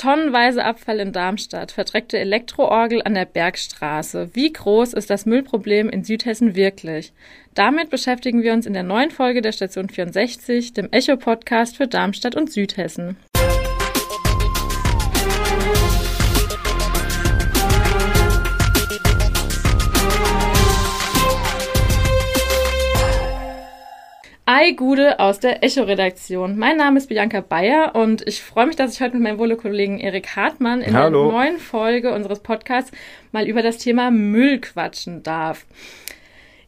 Tonnenweise Abfall in Darmstadt, verdreckte Elektroorgel an der Bergstraße. Wie groß ist das Müllproblem in Südhessen wirklich? Damit beschäftigen wir uns in der neuen Folge der Station 64, dem Echo-Podcast für Darmstadt und Südhessen. Gude aus der Echo-Redaktion. Mein Name ist Bianca Bayer und ich freue mich, dass ich heute mit meinem Wohle-Kollegen Erik Hartmann in Hallo. der neuen Folge unseres Podcasts mal über das Thema Müll quatschen darf.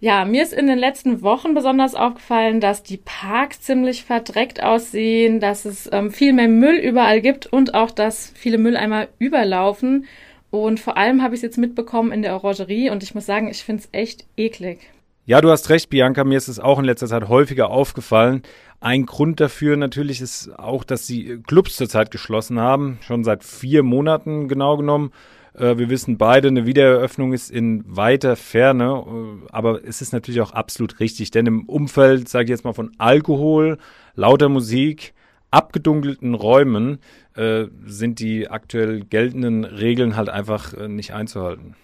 Ja, mir ist in den letzten Wochen besonders aufgefallen, dass die Parks ziemlich verdreckt aussehen, dass es ähm, viel mehr Müll überall gibt und auch, dass viele Mülleimer überlaufen. Und vor allem habe ich es jetzt mitbekommen in der Orangerie und ich muss sagen, ich finde es echt eklig. Ja, du hast recht, Bianca. Mir ist es auch in letzter Zeit häufiger aufgefallen. Ein Grund dafür natürlich ist auch, dass die Clubs zurzeit geschlossen haben. Schon seit vier Monaten genau genommen. Äh, wir wissen beide, eine Wiedereröffnung ist in weiter Ferne. Äh, aber es ist natürlich auch absolut richtig, denn im Umfeld, sage ich jetzt mal, von Alkohol, lauter Musik, abgedunkelten Räumen äh, sind die aktuell geltenden Regeln halt einfach nicht einzuhalten.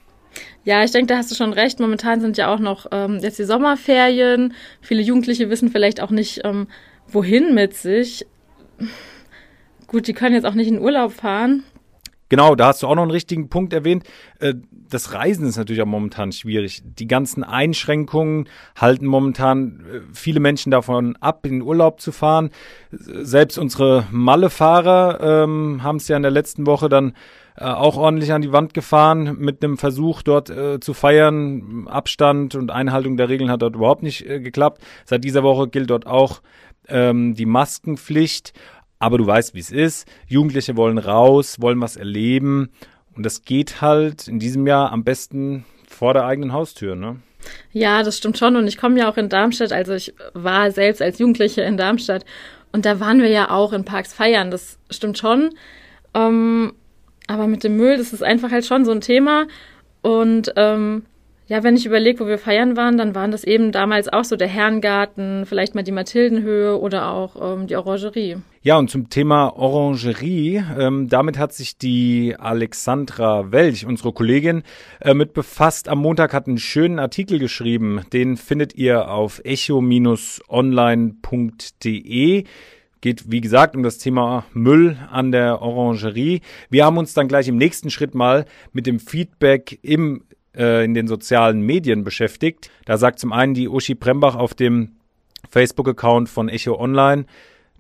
Ja, ich denke, da hast du schon recht. Momentan sind ja auch noch ähm, jetzt die Sommerferien. Viele Jugendliche wissen vielleicht auch nicht, ähm, wohin mit sich. Gut, die können jetzt auch nicht in Urlaub fahren. Genau, da hast du auch noch einen richtigen Punkt erwähnt. Äh, das Reisen ist natürlich auch momentan schwierig. Die ganzen Einschränkungen halten momentan äh, viele Menschen davon ab, in Urlaub zu fahren. Selbst unsere Malle-Fahrer ähm, haben es ja in der letzten Woche dann äh, auch ordentlich an die Wand gefahren mit einem Versuch dort äh, zu feiern. Abstand und Einhaltung der Regeln hat dort überhaupt nicht äh, geklappt. Seit dieser Woche gilt dort auch ähm, die Maskenpflicht. Aber du weißt, wie es ist. Jugendliche wollen raus, wollen was erleben. Und das geht halt in diesem Jahr am besten vor der eigenen Haustür, ne? Ja, das stimmt schon. Und ich komme ja auch in Darmstadt. Also ich war selbst als Jugendliche in Darmstadt. Und da waren wir ja auch in Parks feiern. Das stimmt schon. Ähm, aber mit dem Müll, das ist einfach halt schon so ein Thema. Und ähm, ja, wenn ich überlege, wo wir feiern waren, dann waren das eben damals auch so der Herrengarten, vielleicht mal die Mathildenhöhe oder auch ähm, die Orangerie. Ja, und zum Thema Orangerie, ähm, damit hat sich die Alexandra Welch, unsere Kollegin, äh, mit befasst. Am Montag hat einen schönen Artikel geschrieben, den findet ihr auf echo-online.de. Geht, wie gesagt, um das Thema Müll an der Orangerie. Wir haben uns dann gleich im nächsten Schritt mal mit dem Feedback im, äh, in den sozialen Medien beschäftigt. Da sagt zum einen die Uschi Brembach auf dem Facebook-Account von Echo Online,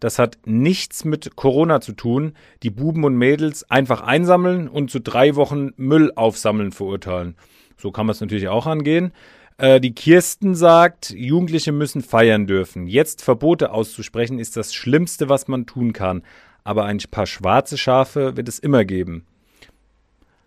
das hat nichts mit Corona zu tun. Die Buben und Mädels einfach einsammeln und zu drei Wochen Müll aufsammeln verurteilen. So kann man es natürlich auch angehen. Äh, die Kirsten sagt, Jugendliche müssen feiern dürfen. Jetzt Verbote auszusprechen ist das Schlimmste, was man tun kann. Aber ein paar schwarze Schafe wird es immer geben.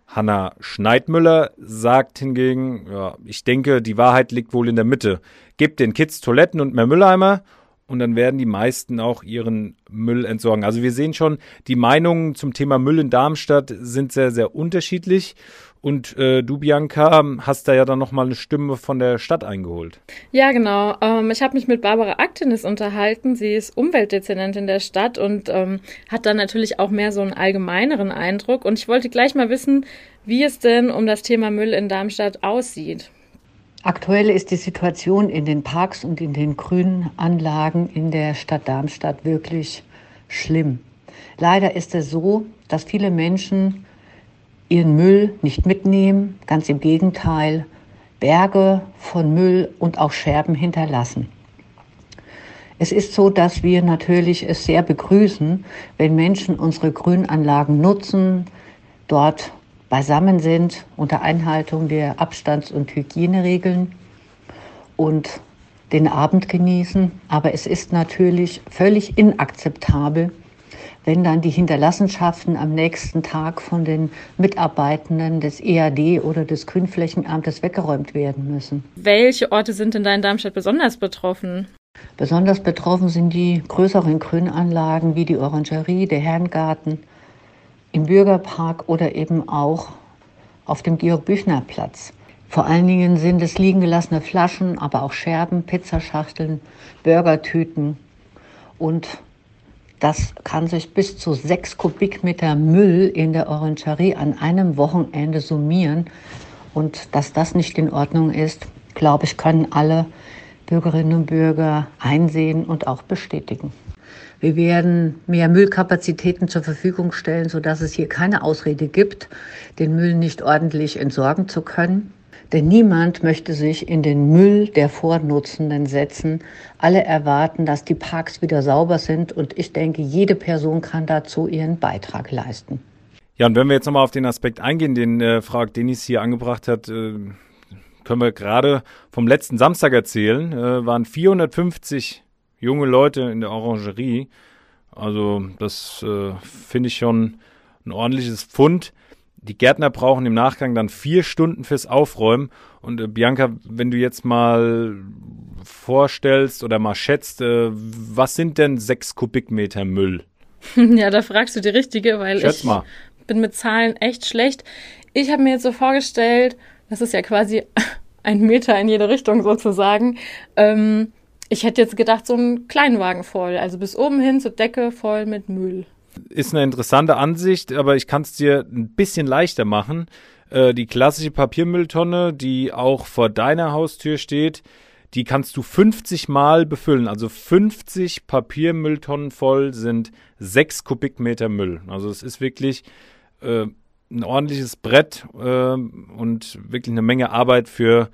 Hanna Schneidmüller sagt hingegen, ja, ich denke, die Wahrheit liegt wohl in der Mitte. Gebt den Kids Toiletten und mehr Mülleimer und dann werden die meisten auch ihren Müll entsorgen. Also wir sehen schon, die Meinungen zum Thema Müll in Darmstadt sind sehr, sehr unterschiedlich. Und äh, du, Bianca, hast da ja dann nochmal eine Stimme von der Stadt eingeholt. Ja, genau. Ähm, ich habe mich mit Barbara Aktenis unterhalten. Sie ist Umweltdezernentin der Stadt und ähm, hat dann natürlich auch mehr so einen allgemeineren Eindruck. Und ich wollte gleich mal wissen, wie es denn um das Thema Müll in Darmstadt aussieht. Aktuell ist die Situation in den Parks und in den grünen Anlagen in der Stadt Darmstadt wirklich schlimm. Leider ist es so, dass viele Menschen ihren Müll nicht mitnehmen, ganz im Gegenteil, Berge von Müll und auch Scherben hinterlassen. Es ist so, dass wir natürlich es sehr begrüßen, wenn Menschen unsere Grünanlagen nutzen, dort beisammen sind unter Einhaltung der Abstands- und Hygieneregeln und den Abend genießen. Aber es ist natürlich völlig inakzeptabel, wenn dann die Hinterlassenschaften am nächsten Tag von den Mitarbeitenden des EAD oder des Grünflächenamtes weggeräumt werden müssen. Welche Orte sind denn da in Darmstadt besonders betroffen? Besonders betroffen sind die größeren Grünanlagen wie die Orangerie, der Herrengarten, im Bürgerpark oder eben auch auf dem Georg-Büchner-Platz. Vor allen Dingen sind es liegen gelassene Flaschen, aber auch Scherben, Pizzaschachteln, Burgertüten und Das kann sich bis zu sechs Kubikmeter Müll in der Orangerie an einem Wochenende summieren. Und dass das nicht in Ordnung ist, glaube ich, können alle Bürgerinnen und Bürger einsehen und auch bestätigen. Wir werden mehr Müllkapazitäten zur Verfügung stellen, sodass es hier keine Ausrede gibt, den Müll nicht ordentlich entsorgen zu können. Denn niemand möchte sich in den Müll der Vornutzenden setzen. Alle erwarten, dass die Parks wieder sauber sind und ich denke, jede Person kann dazu ihren Beitrag leisten. Ja, und wenn wir jetzt nochmal auf den Aspekt eingehen, den äh, Frau Denis hier angebracht hat, äh, können wir gerade vom letzten Samstag erzählen, äh, waren 450 junge Leute in der Orangerie. Also das äh, finde ich schon ein ordentliches Pfund. Die Gärtner brauchen im Nachgang dann vier Stunden fürs Aufräumen. Und äh, Bianca, wenn du jetzt mal vorstellst oder mal schätzt, äh, was sind denn sechs Kubikmeter Müll? Ja, da fragst du die Richtige, weil Schätz ich mal. bin mit Zahlen echt schlecht. Ich habe mir jetzt so vorgestellt, das ist ja quasi ein Meter in jede Richtung sozusagen. Ähm, ich hätte jetzt gedacht, so ein Kleinwagen voll, also bis oben hin zur Decke voll mit Müll ist eine interessante Ansicht, aber ich kann es dir ein bisschen leichter machen. Äh, die klassische Papiermülltonne, die auch vor deiner Haustür steht, die kannst du 50 Mal befüllen. Also 50 Papiermülltonnen voll sind 6 Kubikmeter Müll. Also es ist wirklich äh, ein ordentliches Brett äh, und wirklich eine Menge Arbeit für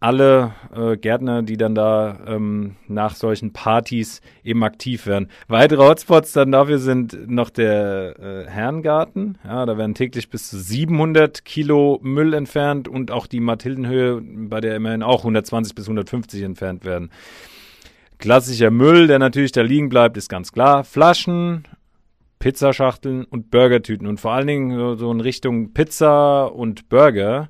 alle äh, Gärtner, die dann da ähm, nach solchen Partys eben aktiv werden. Weitere Hotspots dann dafür sind noch der äh, Herrengarten. Ja, da werden täglich bis zu 700 Kilo Müll entfernt und auch die Mathildenhöhe, bei der immerhin auch 120 bis 150 entfernt werden. Klassischer Müll, der natürlich da liegen bleibt, ist ganz klar. Flaschen, Pizzaschachteln und Burgertüten. Und vor allen Dingen so, so in Richtung Pizza und Burger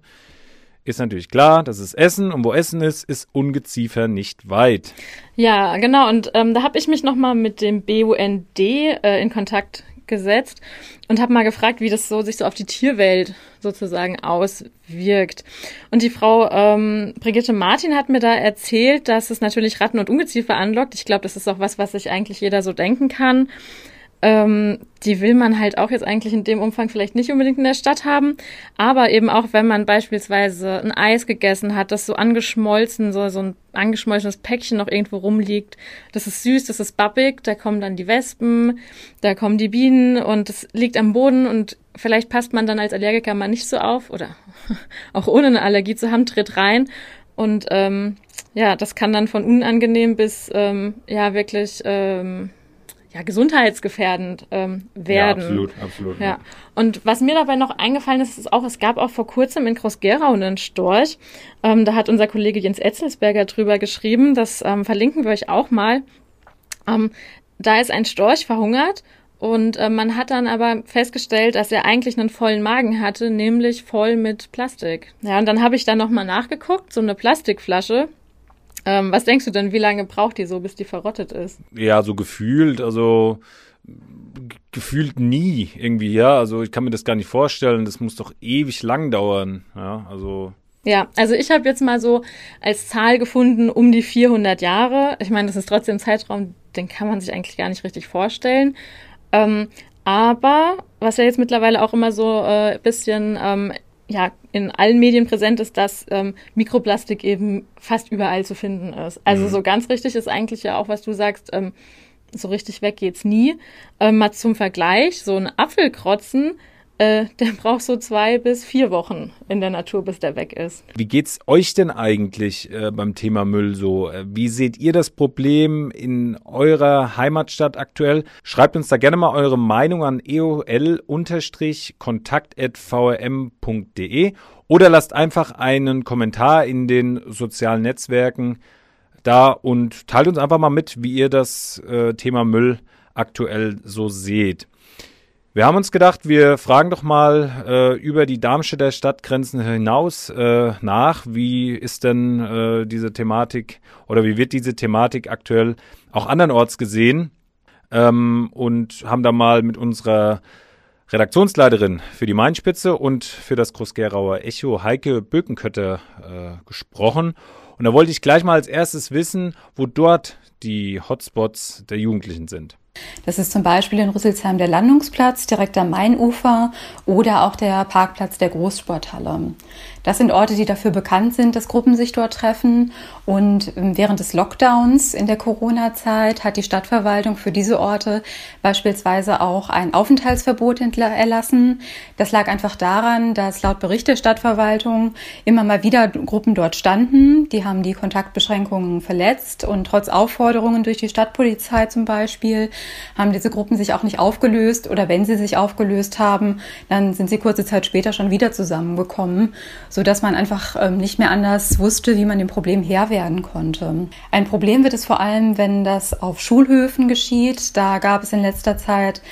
ist natürlich klar, das ist Essen und wo Essen ist, ist Ungeziefer nicht weit. Ja, genau. Und ähm, da habe ich mich nochmal mit dem BUND äh, in Kontakt gesetzt und habe mal gefragt, wie das so sich so auf die Tierwelt sozusagen auswirkt. Und die Frau ähm, Brigitte Martin hat mir da erzählt, dass es natürlich Ratten und Ungeziefer anlockt. Ich glaube, das ist auch was, was sich eigentlich jeder so denken kann. Ähm, die will man halt auch jetzt eigentlich in dem Umfang vielleicht nicht unbedingt in der Stadt haben. Aber eben auch, wenn man beispielsweise ein Eis gegessen hat, das so angeschmolzen, so, so ein angeschmolzenes Päckchen noch irgendwo rumliegt. Das ist süß, das ist babbig, da kommen dann die Wespen, da kommen die Bienen und es liegt am Boden und vielleicht passt man dann als Allergiker mal nicht so auf oder auch ohne eine Allergie zu haben, tritt rein und ähm, ja, das kann dann von unangenehm bis ähm, ja wirklich ähm, ja, gesundheitsgefährdend ähm, werden. Ja, absolut, absolut. Ja. Und was mir dabei noch eingefallen ist, ist auch, es gab auch vor kurzem in Groß-Gerau einen Storch. Ähm, da hat unser Kollege Jens Etzelsberger drüber geschrieben. Das ähm, verlinken wir euch auch mal. Ähm, da ist ein Storch verhungert und äh, man hat dann aber festgestellt, dass er eigentlich einen vollen Magen hatte, nämlich voll mit Plastik. Ja, und dann habe ich da nochmal nachgeguckt, so eine Plastikflasche, ähm, was denkst du denn, wie lange braucht die so, bis die verrottet ist? Ja, so gefühlt, also gefühlt nie irgendwie, ja. Also ich kann mir das gar nicht vorstellen. Das muss doch ewig lang dauern, ja. Also ja, also ich habe jetzt mal so als Zahl gefunden um die 400 Jahre. Ich meine, das ist trotzdem ein Zeitraum, den kann man sich eigentlich gar nicht richtig vorstellen. Ähm, aber was ja jetzt mittlerweile auch immer so ein äh, bisschen ähm, ja, in allen Medien präsent ist, dass ähm, Mikroplastik eben fast überall zu finden ist. Also mhm. so ganz richtig ist eigentlich ja auch, was du sagst, ähm, so richtig weg geht's nie. Ähm, mal zum Vergleich, so ein Apfelkrotzen äh, der braucht so zwei bis vier Wochen in der Natur, bis der weg ist. Wie geht's euch denn eigentlich äh, beim Thema Müll so? Äh, wie seht ihr das Problem in eurer Heimatstadt aktuell? Schreibt uns da gerne mal eure Meinung an eol-kontakt.vrm.de oder lasst einfach einen Kommentar in den sozialen Netzwerken da und teilt uns einfach mal mit, wie ihr das äh, Thema Müll aktuell so seht. Wir haben uns gedacht, wir fragen doch mal äh, über die Darmstädter Stadtgrenzen hinaus äh, nach. Wie ist denn äh, diese Thematik oder wie wird diese Thematik aktuell auch andernorts gesehen? Ähm, und haben da mal mit unserer Redaktionsleiterin für die Mainspitze und für das Groß-Gerauer Echo, Heike Bökenkötter, äh, gesprochen. Und da wollte ich gleich mal als erstes wissen, wo dort die Hotspots der Jugendlichen sind. Das ist zum Beispiel in Rüsselsheim der Landungsplatz direkt am Mainufer oder auch der Parkplatz der Großsporthalle. Das sind Orte, die dafür bekannt sind, dass Gruppen sich dort treffen. Und ähm, während des Lockdowns in der Corona-Zeit hat die Stadtverwaltung für diese Orte beispielsweise auch ein Aufenthaltsverbot erlassen. Das lag einfach daran, dass laut Bericht der Stadtverwaltung immer mal wieder Gruppen dort standen. Die haben die Kontaktbeschränkungen verletzt und trotz Aufforderungen durch die Stadtpolizei zum Beispiel haben diese Gruppen sich auch nicht aufgelöst oder wenn sie sich aufgelöst haben, dann sind sie kurze Zeit später schon wieder zusammengekommen so dass man einfach ähm, nicht mehr anders wusste, wie man dem Problem Herr werden konnte. Ein Problem wird es vor allem, wenn das auf Schulhöfen geschieht. Da gab es in letzter Zeit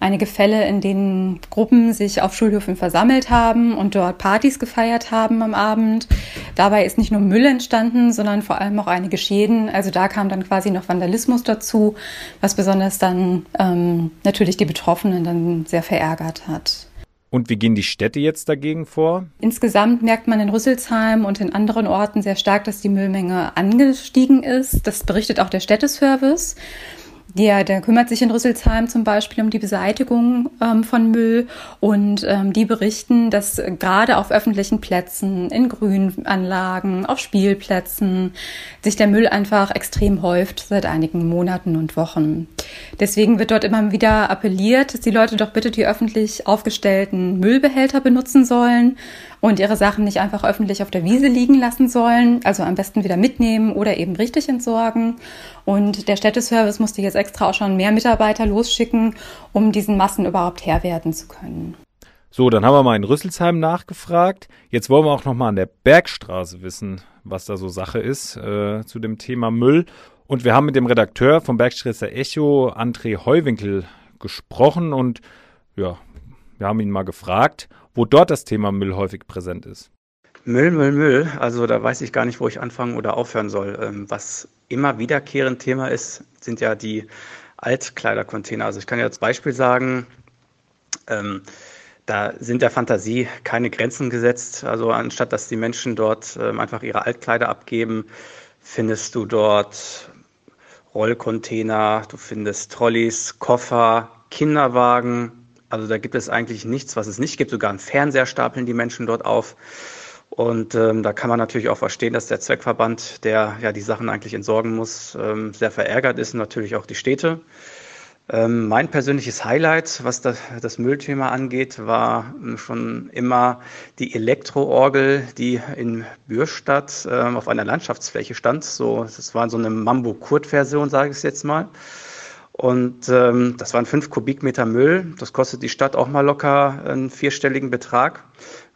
einige Fälle, in denen Gruppen sich auf Schulhöfen versammelt haben und dort Partys gefeiert haben am Abend. Dabei ist nicht nur Müll entstanden, sondern vor allem auch einige Schäden. Also da kam dann quasi noch Vandalismus dazu, was besonders dann ähm, natürlich die Betroffenen dann sehr verärgert hat. Und wie gehen die Städte jetzt dagegen vor? Insgesamt merkt man in Rüsselsheim und in anderen Orten sehr stark, dass die Müllmenge angestiegen ist. Das berichtet auch der Städteservice. Der, der kümmert sich in Rüsselsheim zum Beispiel um die Beseitigung ähm, von Müll und ähm, die berichten, dass gerade auf öffentlichen Plätzen, in Grünanlagen, auf Spielplätzen sich der Müll einfach extrem häuft seit einigen Monaten und Wochen. Deswegen wird dort immer wieder appelliert, dass die Leute doch bitte die öffentlich aufgestellten Müllbehälter benutzen sollen und ihre Sachen nicht einfach öffentlich auf der Wiese liegen lassen sollen, also am besten wieder mitnehmen oder eben richtig entsorgen. Und der Städteservice musste jetzt extra auch schon mehr Mitarbeiter losschicken, um diesen Massen überhaupt Herr werden zu können. So, dann haben wir mal in Rüsselsheim nachgefragt. Jetzt wollen wir auch noch mal an der Bergstraße wissen, was da so Sache ist äh, zu dem Thema Müll. Und wir haben mit dem Redakteur vom Bergstresser Echo, André Heuwinkel, gesprochen und ja, wir haben ihn mal gefragt, wo dort das Thema Müll häufig präsent ist. Müll, Müll, Müll. Also da weiß ich gar nicht, wo ich anfangen oder aufhören soll. Ähm, was immer wiederkehrend Thema ist, sind ja die Altkleidercontainer. Also ich kann ja als Beispiel sagen, ähm, da sind der Fantasie keine Grenzen gesetzt. Also anstatt dass die Menschen dort ähm, einfach ihre Altkleider abgeben, findest du dort Rollcontainer, du findest Trolleys, Koffer, Kinderwagen, also da gibt es eigentlich nichts, was es nicht gibt. Sogar einen Fernseher stapeln die Menschen dort auf. Und ähm, da kann man natürlich auch verstehen, dass der Zweckverband, der ja die Sachen eigentlich entsorgen muss, ähm, sehr verärgert ist und natürlich auch die Städte. Ähm, mein persönliches Highlight, was das, das Müllthema angeht, war ähm, schon immer die Elektroorgel, die in Bürstadt ähm, auf einer Landschaftsfläche stand. So, das war so eine Mambo-Kurt-Version, sage ich jetzt mal. Und ähm, das waren fünf Kubikmeter Müll. Das kostet die Stadt auch mal locker einen vierstelligen Betrag.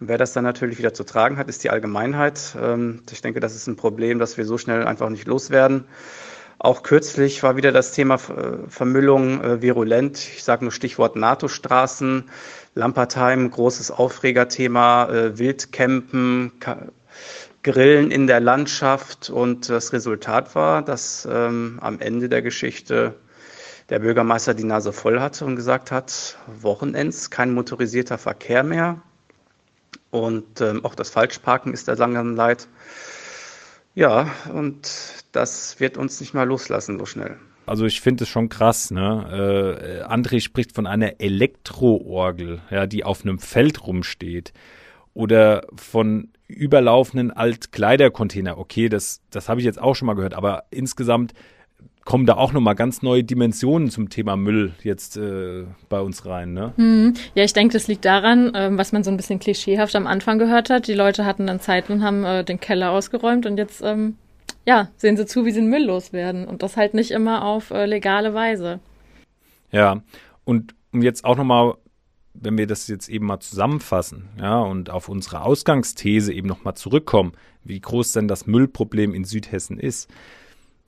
Wer das dann natürlich wieder zu tragen hat, ist die Allgemeinheit. Ähm, ich denke, das ist ein Problem, das wir so schnell einfach nicht loswerden. Auch kürzlich war wieder das Thema äh, Vermüllung äh, virulent. Ich sage nur Stichwort NATO-Straßen, Lampertheim, großes Aufregerthema, äh, Wildcampen, Grillen in der Landschaft. Und das Resultat war, dass ähm, am Ende der Geschichte der Bürgermeister die Nase voll hatte und gesagt hat, Wochenends kein motorisierter Verkehr mehr. Und ähm, auch das Falschparken ist der langsam leid. Ja, und das wird uns nicht mal loslassen so schnell. Also ich finde es schon krass, ne? Äh, André spricht von einer Elektroorgel, ja, die auf einem Feld rumsteht. Oder von überlaufenden Altkleidercontainer. Okay, das, das habe ich jetzt auch schon mal gehört, aber insgesamt kommen da auch nochmal ganz neue Dimensionen zum Thema Müll jetzt äh, bei uns rein. Ne? Hm. Ja, ich denke, das liegt daran, ähm, was man so ein bisschen klischeehaft am Anfang gehört hat. Die Leute hatten dann Zeit und haben äh, den Keller ausgeräumt und jetzt ähm, ja, sehen sie zu, wie sie den Müll loswerden. Und das halt nicht immer auf äh, legale Weise. Ja, und um jetzt auch nochmal, wenn wir das jetzt eben mal zusammenfassen, ja, und auf unsere Ausgangsthese eben nochmal zurückkommen, wie groß denn das Müllproblem in Südhessen ist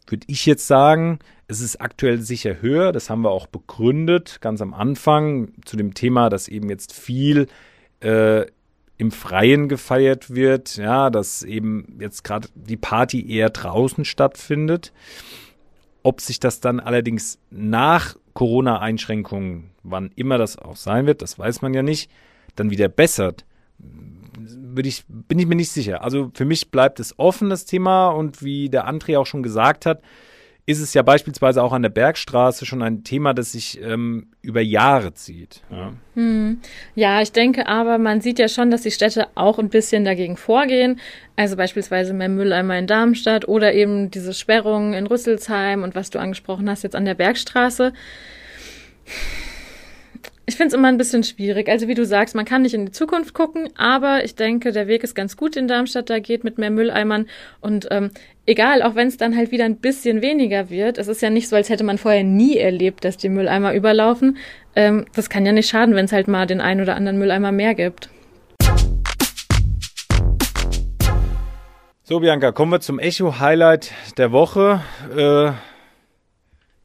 würde ich jetzt sagen, es ist aktuell sicher höher. Das haben wir auch begründet, ganz am Anfang, zu dem Thema, dass eben jetzt viel äh, im Freien gefeiert wird, ja, dass eben jetzt gerade die Party eher draußen stattfindet. Ob sich das dann allerdings nach Corona-Einschränkungen, wann immer das auch sein wird, das weiß man ja nicht, dann wieder bessert würde ich, bin ich mir nicht sicher. Also für mich bleibt es offen, das Thema. Und wie der André auch schon gesagt hat, ist es ja beispielsweise auch an der Bergstraße schon ein Thema, das sich ähm, über Jahre zieht. Ja. Hm. ja, ich denke aber, man sieht ja schon, dass die Städte auch ein bisschen dagegen vorgehen. Also beispielsweise mehr Mülleimer in Darmstadt oder eben diese Sperrungen in Rüsselsheim und was du angesprochen hast jetzt an der Bergstraße. Ich finde es immer ein bisschen schwierig. Also wie du sagst, man kann nicht in die Zukunft gucken, aber ich denke, der Weg ist ganz gut in Darmstadt da geht mit mehr Mülleimern. Und ähm, egal, auch wenn es dann halt wieder ein bisschen weniger wird, es ist ja nicht so, als hätte man vorher nie erlebt, dass die Mülleimer überlaufen. Ähm, das kann ja nicht schaden, wenn es halt mal den einen oder anderen Mülleimer mehr gibt. So, Bianca, kommen wir zum Echo-Highlight der Woche. Äh,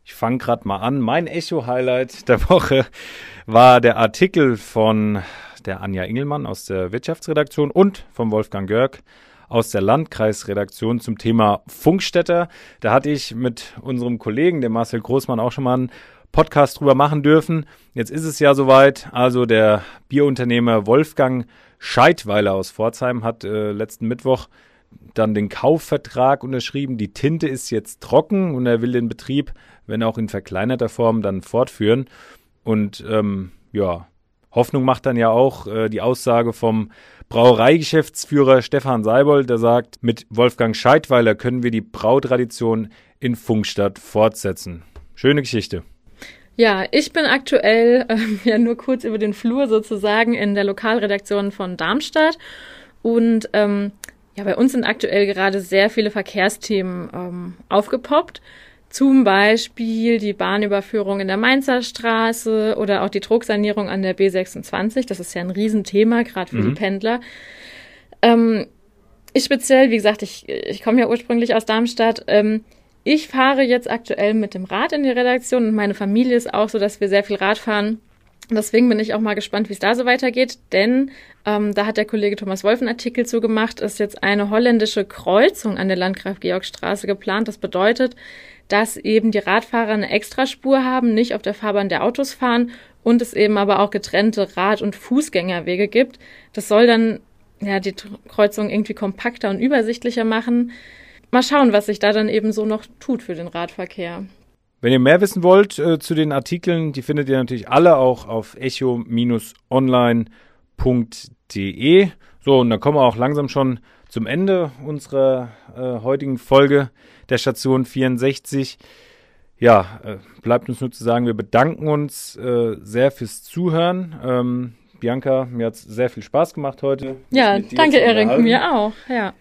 ich fange gerade mal an. Mein Echo-Highlight der Woche war der Artikel von der Anja Engelmann aus der Wirtschaftsredaktion und von Wolfgang Görg aus der Landkreisredaktion zum Thema Funkstätter. Da hatte ich mit unserem Kollegen, dem Marcel Großmann, auch schon mal einen Podcast drüber machen dürfen. Jetzt ist es ja soweit. Also der Bierunternehmer Wolfgang Scheidweiler aus Pforzheim hat äh, letzten Mittwoch dann den Kaufvertrag unterschrieben. Die Tinte ist jetzt trocken und er will den Betrieb, wenn auch in verkleinerter Form, dann fortführen. Und ähm, ja, Hoffnung macht dann ja auch äh, die Aussage vom Brauereigeschäftsführer Stefan Seibold, der sagt, mit Wolfgang Scheidweiler können wir die Brautradition in Funkstadt fortsetzen. Schöne Geschichte. Ja, ich bin aktuell äh, ja nur kurz über den Flur sozusagen in der Lokalredaktion von Darmstadt und ähm, ja, bei uns sind aktuell gerade sehr viele Verkehrsthemen ähm, aufgepoppt. Zum Beispiel die Bahnüberführung in der Mainzer Straße oder auch die Drucksanierung an der B26. Das ist ja ein Riesenthema, gerade für mhm. die Pendler. Ähm, ich speziell, wie gesagt, ich, ich komme ja ursprünglich aus Darmstadt. Ähm, ich fahre jetzt aktuell mit dem Rad in die Redaktion und meine Familie ist auch so, dass wir sehr viel Rad fahren. Deswegen bin ich auch mal gespannt, wie es da so weitergeht, denn ähm, da hat der Kollege Thomas Wolf einen Artikel zu gemacht, ist jetzt eine holländische Kreuzung an der Landgraf-Georg-Straße geplant. Das bedeutet, dass eben die Radfahrer eine Extraspur haben, nicht auf der Fahrbahn der Autos fahren und es eben aber auch getrennte Rad- und Fußgängerwege gibt. Das soll dann ja die Kreuzung irgendwie kompakter und übersichtlicher machen. Mal schauen, was sich da dann eben so noch tut für den Radverkehr. Wenn ihr mehr wissen wollt äh, zu den Artikeln, die findet ihr natürlich alle auch auf echo-online.de. So, und dann kommen wir auch langsam schon zum Ende unserer äh, heutigen Folge der Station 64. Ja, äh, bleibt uns nur zu sagen, wir bedanken uns äh, sehr fürs Zuhören. Ähm, Bianca, mir hat es sehr viel Spaß gemacht heute. Ja, danke Erik, mir auch, ja.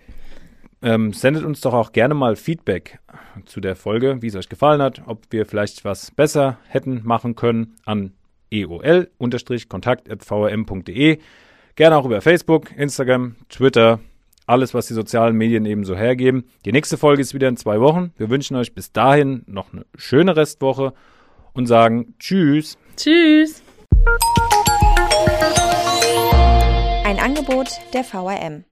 Ähm, sendet uns doch auch gerne mal Feedback zu der Folge, wie es euch gefallen hat, ob wir vielleicht was besser hätten machen können an eol-kontakt.vrm.de. Gerne auch über Facebook, Instagram, Twitter, alles, was die sozialen Medien eben so hergeben. Die nächste Folge ist wieder in zwei Wochen. Wir wünschen euch bis dahin noch eine schöne Restwoche und sagen Tschüss. Tschüss. Ein Angebot der VRM.